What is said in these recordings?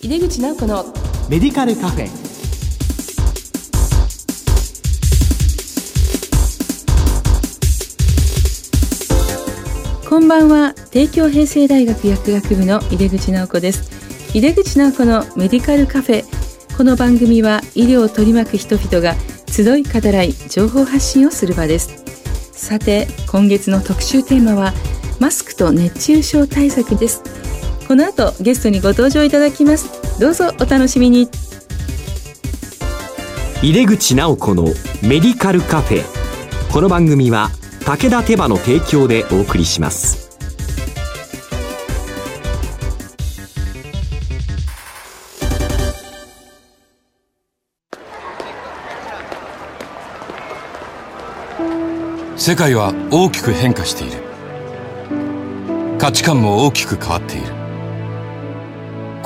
井出口直子のメディカルカフェ。こんばんは。帝京平成大学薬学部の井出口直子です。井出口直子のメディカルカフェ。この番組は医療を取り巻く人々が集い語らい情報発信をする場です。さて今月の特集テーマはマスクと熱中症対策ですこの後ゲストにご登場いただきます。どうぞお楽しみに。入れ口直子のメディカルカフェ。この番組は武田手羽の提供でお送りします。世界は大きく変化している。価値観も大きく変わっている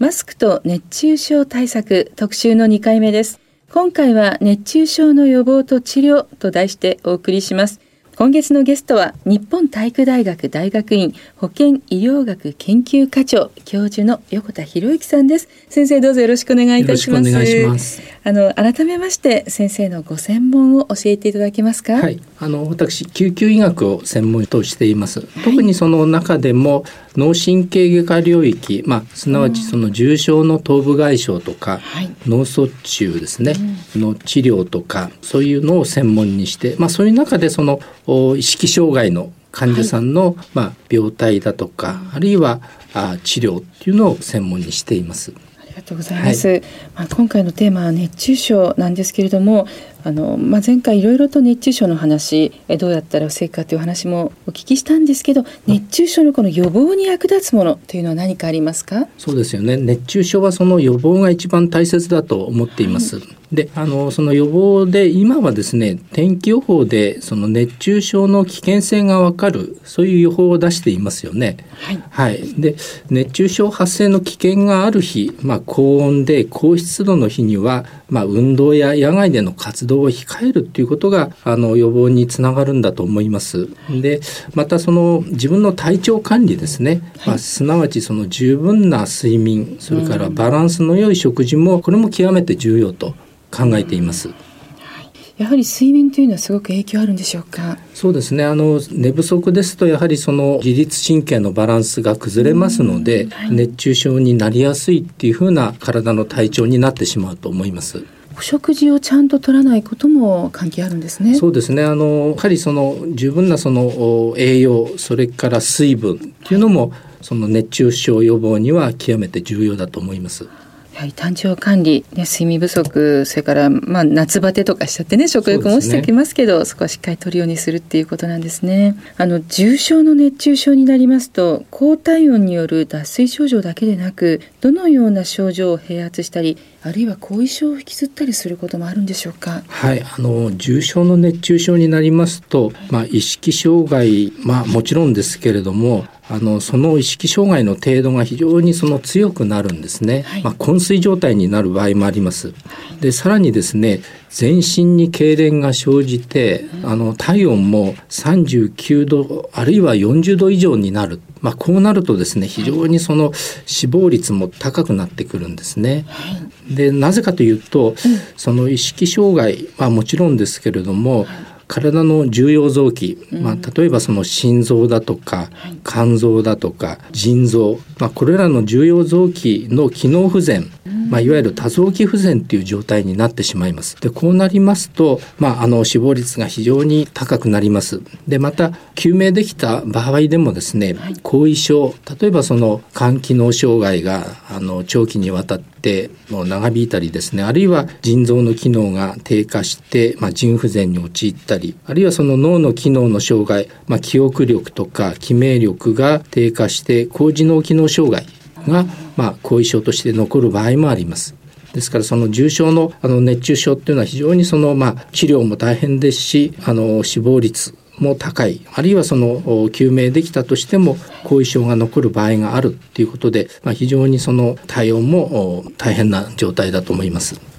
マスクと熱中症対策特集の2回目です。今回は熱中症の予防と治療と題してお送りします。今月のゲストは日本体育大学大学院保健医療学研究課長教授の横田博之さんです。先生どうぞよろしくお願いいたします。よろしくお願いします。あの改めまして先生のご専門を教えていただけますか？はい。あの私救急医学を専門としています、はい、特にその中でも脳神経外科領域、まあ、すなわちその重症の頭部外傷とか、脳卒中ですね、うん、の治療とかそういうのを専門にして、まあ、そういう中でその意識障害の患者さんの、はい、まあ、病態だとか、あるいはあ治療っていうのを専門にしています。がとうございます。はい、まあ今回のテーマは熱中症なんですけれども、あのまあ前回いろいろと熱中症の話、えどうやったら防ぐかという話もお聞きしたんですけど、熱中症のこの予防に役立つものというのは何かありますか？そうですよね。熱中症はその予防が一番大切だと思っています。はいであのその予防で今はですね天気予報でその熱中症の危険性がわかるそういう予報を出していますよね。はい、はい、で熱中症発生の危険がある日、まあ、高温で高湿度の日には、まあ、運動や野外での活動を控えるっていうことがあの予防につながるんだと思います。でまたその自分の体調管理ですね、はい、まあ、すなわちその十分な睡眠それからバランスの良い食事もこれも極めて重要と考えています。やはり睡眠というのはすごく影響あるんでしょうか？そうですね。あの寝不足ですとやはりその自律神経のバランスが崩れますので、はい、熱中症になりやすいっていうふうな体の体調になってしまうと思います。お食事をちゃんと取らないことも関係あるんですね。そうですね。あのやはりその十分なその栄養、それから水分っていうのも、はい、その熱中症予防には極めて重要だと思います。やはり体調管理、ね、睡眠不足それから、まあ、夏バテとかしちゃってね食欲も落ちてきますけどそ、ね、そこはしっかり取るようにするっていうことなんですね。あの重症の熱中症になりますと高体温による脱水症状だけでなくどのような症状を併発したりあるいは後遺症を引きずったりすることもあるんでしょうか？はい、あの重症の熱中症になりますと、まあ意識障害、まあもちろんですけれども、あのその意識障害の程度が非常にその強くなるんですね。はい、まあ昏睡状態になる場合もあります。でさらにですね、全身に痙攣が生じて、あの体温も39度あるいは40度以上になる。まあこうなるとですね、非常にその死亡率も高くなってくるんですね。はいでなぜかというと、その意識障害はもちろんですけれども、体の重要臓器、まあ、例えばその心臓だとか肝臓だとか腎臓、まあ、これらの重要臓器の機能不全、まあ、いわゆる多臓器不全っていう状態になってしまいます。でこうなりますと、まあ、あの死亡率が非常に高くなります。でまた救命できた場合でもですね後遺症例えばその肝機能障害があの長期にわたってもう長引いたりですねあるいは腎臓の機能が低下して、まあ、腎不全に陥ったりあるいはその脳の機能の障害、まあ、記憶力とか記名力が低下して高次脳機能障害が、まあ、後遺症として残る場合もあります。ですからその重症のあの熱中症っていうのは非常にそのまあ治療も大変ですしあの死亡率も高いあるいはその救命できたとしても後遺症が残る場合があるっていうことで、まあ、非常にその対応も大変な状態だと思います。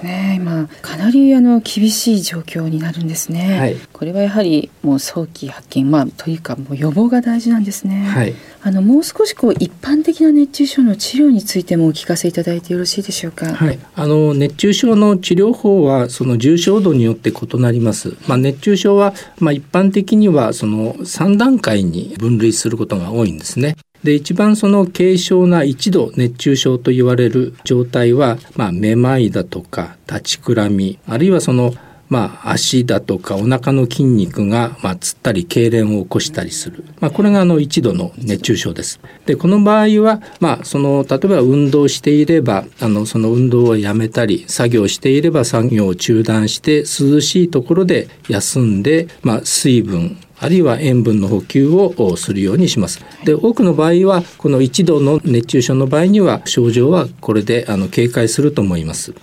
ですね。今かなりあの厳しい状況になるんですね、はい、これはやはりもう早期発見まあというかもう予防が大事なんですね、はい、あのもう少しこう一般的な熱中症の治療についてもお聞かせいただいてよろしいでしょうか？はい。あの熱中症の治療法はその重症度によって異なります。まあ熱中症はまあ一般的にはその3段階に分類することが多いんですねで一番その軽症な一度熱中症と言われる状態は、まあ、めまいだとか立ちくらみあるいはそのまあ、足だとかお腹の筋肉が、まあ、つったり痙攣を起こしたりする、まあ、これがあの一度の熱中症です。でこの場合は、まあ、その例えば運動していればあのその運動をやめたり作業していれば作業を中断して涼しいところで休んで、まあ、水分あるいは塩分の補給をするようにします。で多くの場合はこの1度の熱中症の場合には症状はこれであの警戒すると思います。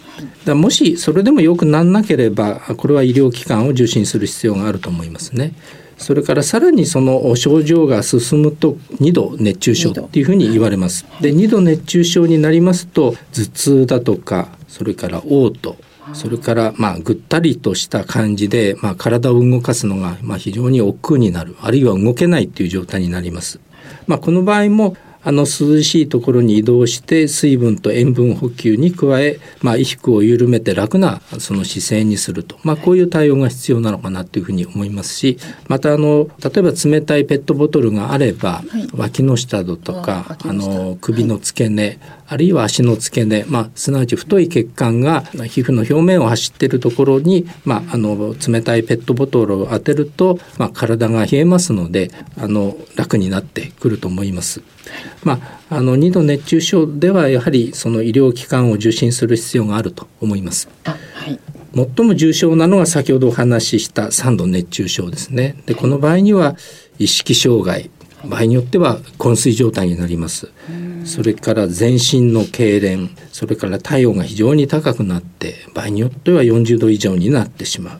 だもしそれでもよくなんなければこれは医療機関を受診する必要があると思いますね。それからさらにその症状が進むと2度熱中症っていうふうに言われます。で2度熱中症になりますと頭痛だとかそれから嘔吐それからまあぐったりとした感じで、まあ、体を動かすのがまあ非常に億劫になる。あるいは動けないっていう状態になります。まあ、この場合もあの涼しいところに移動して水分と塩分補給に加え、まあ、衣服を緩めて楽なその姿勢にすると、まあ、こういう対応が必要なのかなというふうに思いますしまたあの例えば冷たいペットボトルがあれば、はい、脇の下だとかあの首の付け根、はい、あるいは足の付け根、まあ、すなわち太い血管が皮膚の表面を走っているところに、まあ、あの冷たいペットボトルを当てると、まあ、体が冷えますのであの楽になってくると思います。まあ、あの2度熱中症ではやはりその医療機関を受診する必要があると思います。はい、最も重症なのは先ほどお話しした3度熱中症ですね。でこの場合には意識障害場合によっては昏睡状態になります。それから全身の痙攣それから体温が非常に高くなって場合によっては40度以上になってしまう。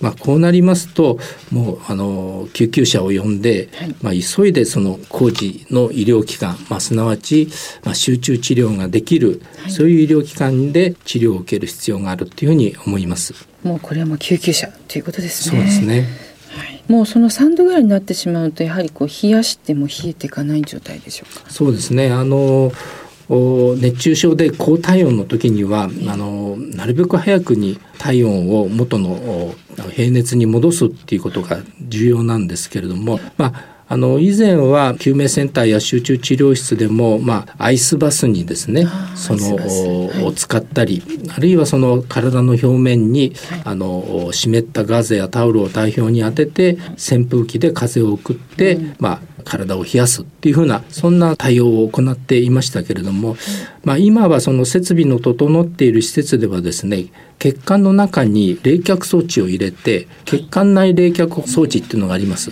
まあ、こうなりますともうあの救急車を呼んで、はい、まあ、急いでその工事の医療機関、まあ、すなわち、まあ、集中治療ができる、はい、そういう医療機関で治療を受ける必要があるというふうに思います。もうこれはもう救急車ということですね。そうですね。はい、もうその3度ぐらいになってしまうとやはりこう冷やしても冷えていかない状態でしょうか？そうですね。あの熱中症で高体温の時にはあのなるべく早くに体温を元の平熱に戻すっていうことが重要なんですけれどもまああの以前は救命センターや集中治療室でも、まあ、アイスバスにですねその、はい、を使ったりあるいはその体の表面に、はい、あの湿ったガーゼやタオルを代表に当てて扇風機で風を送って、うん、まあ、体を冷やすっていうふうなそんな対応を行っていましたけれども、まあ、今はその設備の整っている施設ではですね血管の中に冷却装置を入れて血管内冷却装置っていうのがあります。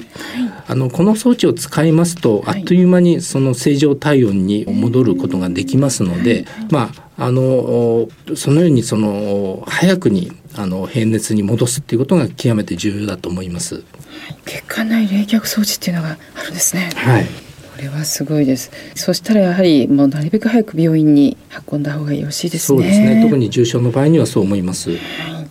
あのこの装置を使いますとあっという間にその正常体温に戻ることができますので、まああのそのようにその早くにあの平熱に戻すっていうことが極めて重要だと思います。血管内冷却装置っていうのがあるんですね。はい。これはすごいです。そしたらやはりもうなるべく早く病院に運んだ方がよろしいですね。そうですね。特に重症の場合にはそう思います。はい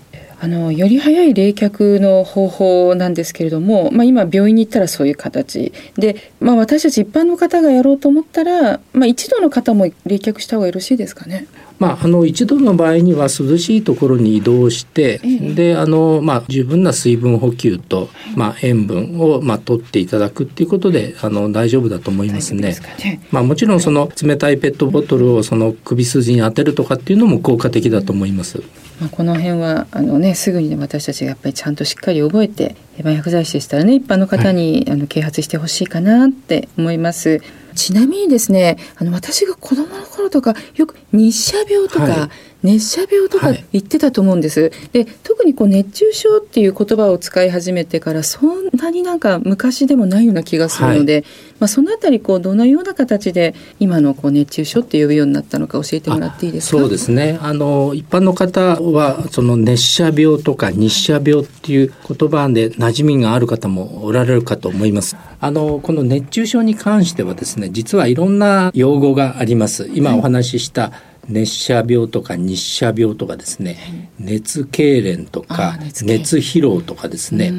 あのより早い冷却の方法なんですけれども、まあ、今病院に行ったらそういう形で、まあ、私たち一般の方がやろうと思ったら、まあ、一度の方も冷却した方がよろしいですかね。まあ、あの一度の場合には涼しいところに移動して、ええ、であの、まあ、十分な水分補給と、まあ、塩分を、まあ、取っていただくっていうことであの大丈夫だと思いますね。すねまあ、もちろんその冷たいペットボトルをその首筋に当てるとかっていうのも効果的だと思います。まあ、この辺はあの、ね、すぐに、ね、私たちがやっぱりちゃんとしっかり覚えて麻薬剤師でしたらね一般の方に、はい、あの啓発してほしいかなって思います。ちなみにですねあの私が子供の頃とかよく日射病とか、はい、熱射病とか言ってたと思うんです。はい、で特にこう熱中症っていう言葉を使い始めてからそんなになんか昔でもないような気がするので、はい、まあそのあたりこうどのような形で今のこう熱中症って呼ぶようになったのか教えてもらっていいですか？そうですね。あの一般の方はその熱射病とか日射病っていう言葉で馴染みがある方もおられるかと思います。あのこの熱中症に関してはですね、実はいろんな用語があります。今お話しした、熱射病とか日射病とかですね、熱痙攣とか熱疲労とかですね、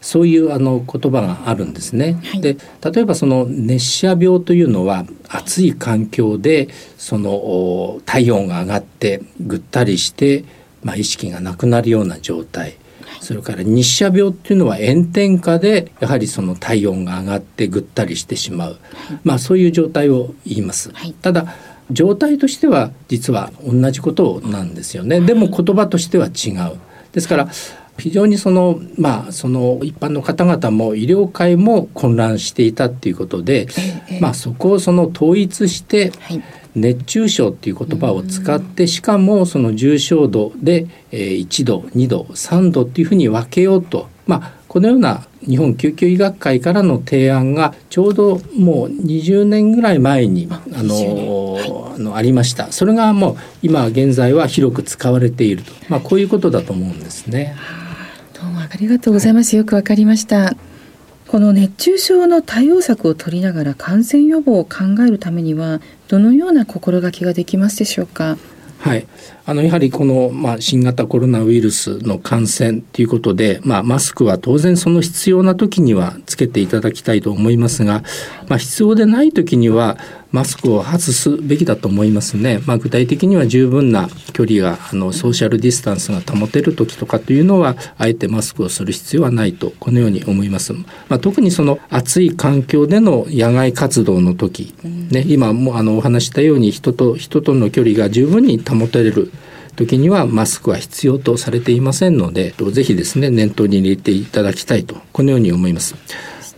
そういうあの言葉があるんですね。はい、で例えばその熱射病というのは暑い環境でその体温が上がってぐったりして、まあ、意識がなくなるような状態。それから日射病っていうのは炎天下でやはりその体温が上がってぐったりしてしまう、まあそういう状態を言います。ただ状態としては実は同じことなんですよね。でも言葉としては違う。ですから非常にそのまあその一般の方々も医療界も混乱していたっていうことで、まあそこをその統一して熱中症っていう言葉を使ってしかもその重症度で1度2度3度っていうふうに分けようとまあこのような日本救急医学会からの提案がちょうどもう20年ぐらい前にあの、はい、あのありましたそれがもう今現在は広く使われていると、まあ、こういうことだと思うんですね。どうもありがとうございます、よくわかりました。この熱中症の対応策を取りながら感染予防を考えるためにはどのような心がけができますでしょうか？はい、あのやはりこの、まあ、新型コロナウイルスの感染ということで、まあ、マスクは当然その必要な時にはつけていただきたいと思いますが、まあ、必要でない時にはマスクを外すべきだと思いますね。まあ、具体的には十分な距離があのソーシャルディスタンスが保てる時とかというのはあえてマスクをする必要はないとこのように思います。まあ、特にその暑い環境での野外活動の時、ね、今もあのお話したように人と人との距離が十分に保てる時にはマスクは必要とされていませんのでぜひですね念頭に入れていただきたいとこのように思います。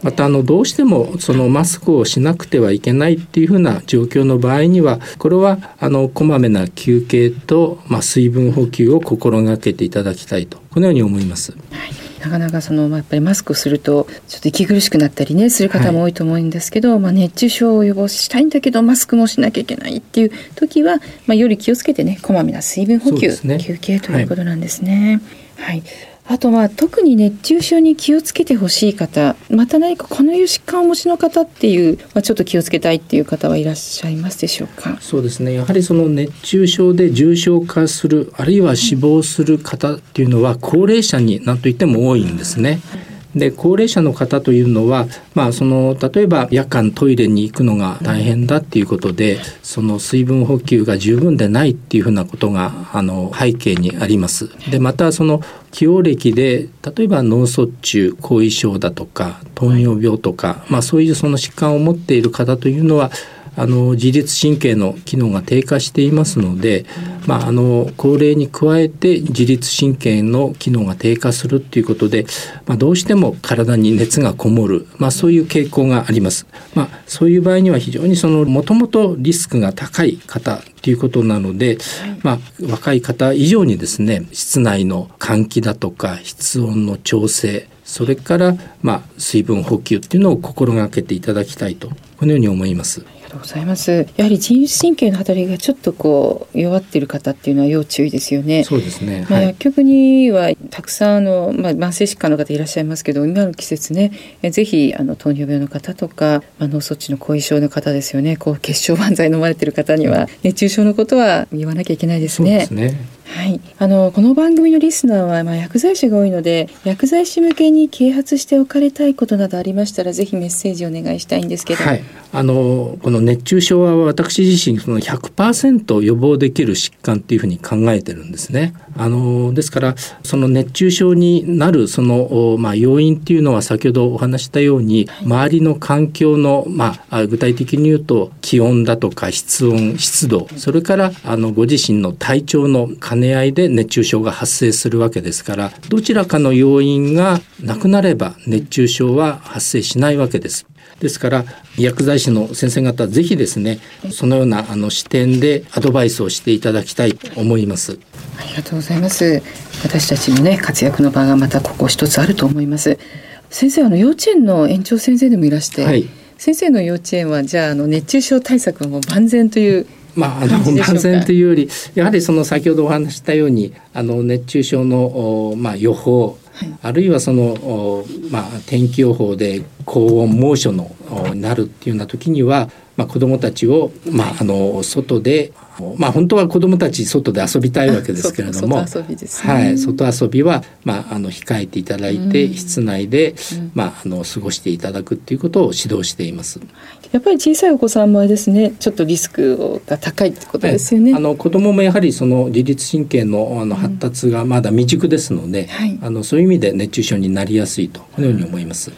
またあのどうしてもそのマスクをしなくてはいけないっていうふうな状況の場合にはこれはあのこまめな休憩と、まあ、水分補給を心がけていただきたいとこのように思います。はいなかなかその、まあ、やっぱりマスクをするとちょっと息苦しくなったりねする方も多いと思うんですけど、はい、まあ、熱中症を予防したいんだけどマスクもしなきゃいけないっていう時は、まあ、より気をつけてねこまめな水分補給、ね、休憩ということなんですね。はい、はいあとは特に熱中症に気をつけてほしい方また何かこのいう疾患をお持ちの方っていう、まあ、ちょっと気をつけたいっていう方はいらっしゃいますでしょうか？そうですねやはりその熱中症で重症化するあるいは死亡する方っていうのは高齢者になんといっても多いんですね。で高齢者の方というのは、まあ、その例えば夜間トイレに行くのが大変だっていうことでその水分補給が十分でないっていうふうなことがあの背景にあります。でまたその起用歴で例えば脳卒中後遺症だとか糖尿病とか、まあ、そういうその疾患を持っている方というのはあの自律神経の機能が低下していますので、まあ、あの高齢に加えて自律神経の機能が低下するっていうことで、まあ、どうしても体に熱がこもる、まあ、そういう傾向があります。まあ、そういう場合には非常にそのもともとリスクが高い方ということなので、まあ、若い方以上にですね室内の換気だとか室温の調整それから、まあ、水分補給っていうのを心がけていただきたいとこのように思います。とうございます。やはり自律神経の働きがちょっとこう弱っている方っていうのは要注意ですよね。そうですね。まあ、薬局にはたくさんあのまあ慢性疾患の方いらっしゃいますけど、今の季節ね、えぜひあの糖尿病の方とか、まあ、脳卒中の後遺症の方ですよね。こう血小板剤飲まれてる方には熱中症のことは言わなきゃいけないですね。そうですね。はい、あのこの番組のリスナーは、まあ、薬剤師が多いので薬剤師向けに啓発しておかれたいことなどありましたらぜひメッセージお願いしたいんですけど、はい、あのこの熱中症は私自身その100%予防できる疾患っていうふうに考えてるんですね。あのですからその熱中症になるその、まあ、要因っていうのは先ほどお話したように、はい、周りの環境の、まあ、具体的に言うと気温だとか室温湿度それからあのご自身の体調の兼ね合いで熱中症が発生するわけですからどちらかの要因がなくなれば熱中症は発生しないわけです。ですから薬剤師の先生方ぜひですねそのようなあの視点でアドバイスをしていただきたいと思います。ありがとうございます。私たちのね活躍の場がまたここ一つあると思います。先生あの幼稚園の園長先生でもいらして、はい、先生の幼稚園はじゃああの熱中症対策はもう万全というまあ、あの万全というよりやはりその先ほどお話したようにあの熱中症の、まあ、予報はい、あるいはその、まあ、天気予報で高温猛暑のなるっていうような時には、まあ、子どもたちを、まあ、あの外でまあ本当は子どもたち外で遊びたいわけですけれども、外遊び、ね、はい、外遊びは、まあ、あの控えていただいて、うん、室内で、うん、まあ、あの過ごしていただくっていうことを指導しています。やっぱり小さいお子さんもですね。ちょっとリスクが高いってことですよね。あの子どももやはりその自律神経のあの発達がまだ未熟ですので、うんはい、あのそういう意味で熱中症になりやすいとこのように思います。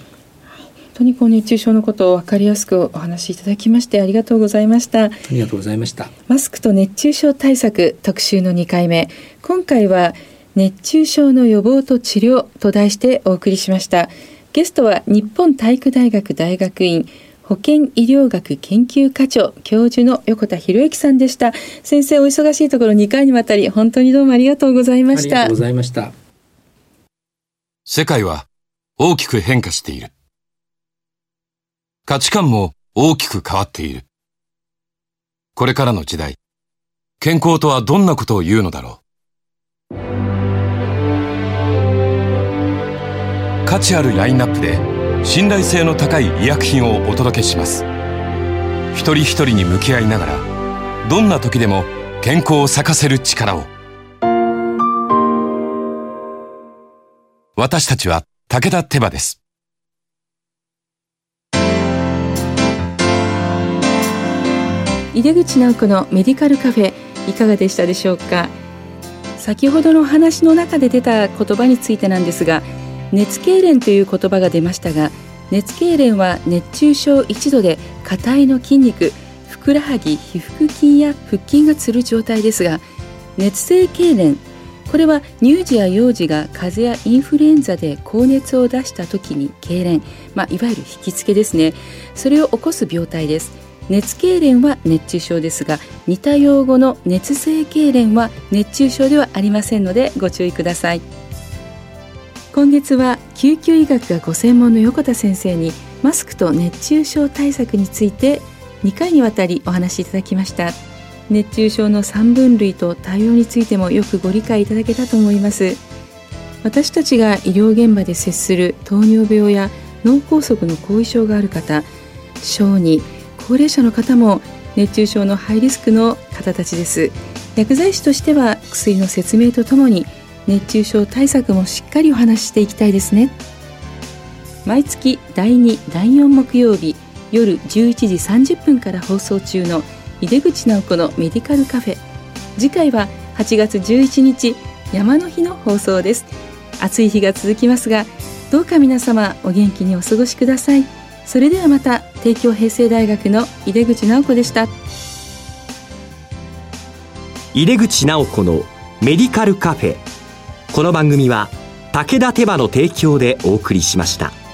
当にこう熱中症のことを分かりやすくお話しいただきましてありがとうございました。ありがとうございました。マスクと熱中症対策特集の2回目。今回は熱中症の予防と治療と題してお送りしました。ゲストは日本体育大学大学院保健医療学研究課長教授の横田博之さんでした。先生お忙しいところ2回にわたり本当にどうもありがとうございました。ありがとうございました。世界は大きく変化している価値観も大きく変わっている。これからの時代、健康とはどんなことを言うのだろう。価値あるラインナップで信頼性の高い医薬品をお届けします。一人一人に向き合いながら、どんな時でも健康を咲かせる力を。私たちは武田手羽です。井出口直子のメディカルカフェいかがでしたでしょうか？先ほどの話の中で出た言葉についてなんですが熱痙攣という言葉が出ましたが熱痙攣は熱中症1度で下体の筋肉ふくらはぎ皮腹筋や腹筋がつる状態ですが熱性痙攣これは乳児や幼児が風邪やインフルエンザで高熱を出した時に痙攣、まあ、いわゆる引きつけですね。それを起こす病態です。熱痙攣は熱中症ですが似た用語の熱性痙攣は熱中症ではありませんのでご注意ください。今月は救急医学がご専門の横田先生にマスクと熱中症対策について2回にわたりお話しいただきました。熱中症の3分類と対応についてもよくご理解いただけたと思います。私たちが医療現場で接する糖尿病や脳梗塞の後遺症がある方小児高齢者の方も熱中症のハイリスクの方たちです。薬剤師としては薬の説明とともに熱中症対策もしっかりお話ししていきたいですね。毎月第2第4木曜日夜11時30分から放送中の井出口直子のメディカルカフェ。次回は8月11日山の日の放送です。暑い日が続きますがどうか皆様お元気にお過ごしください。それではまた帝京平成大学の井出口直子でした井出口直子のメディカルカフェこの番組は武田手羽の提供でお送りしました。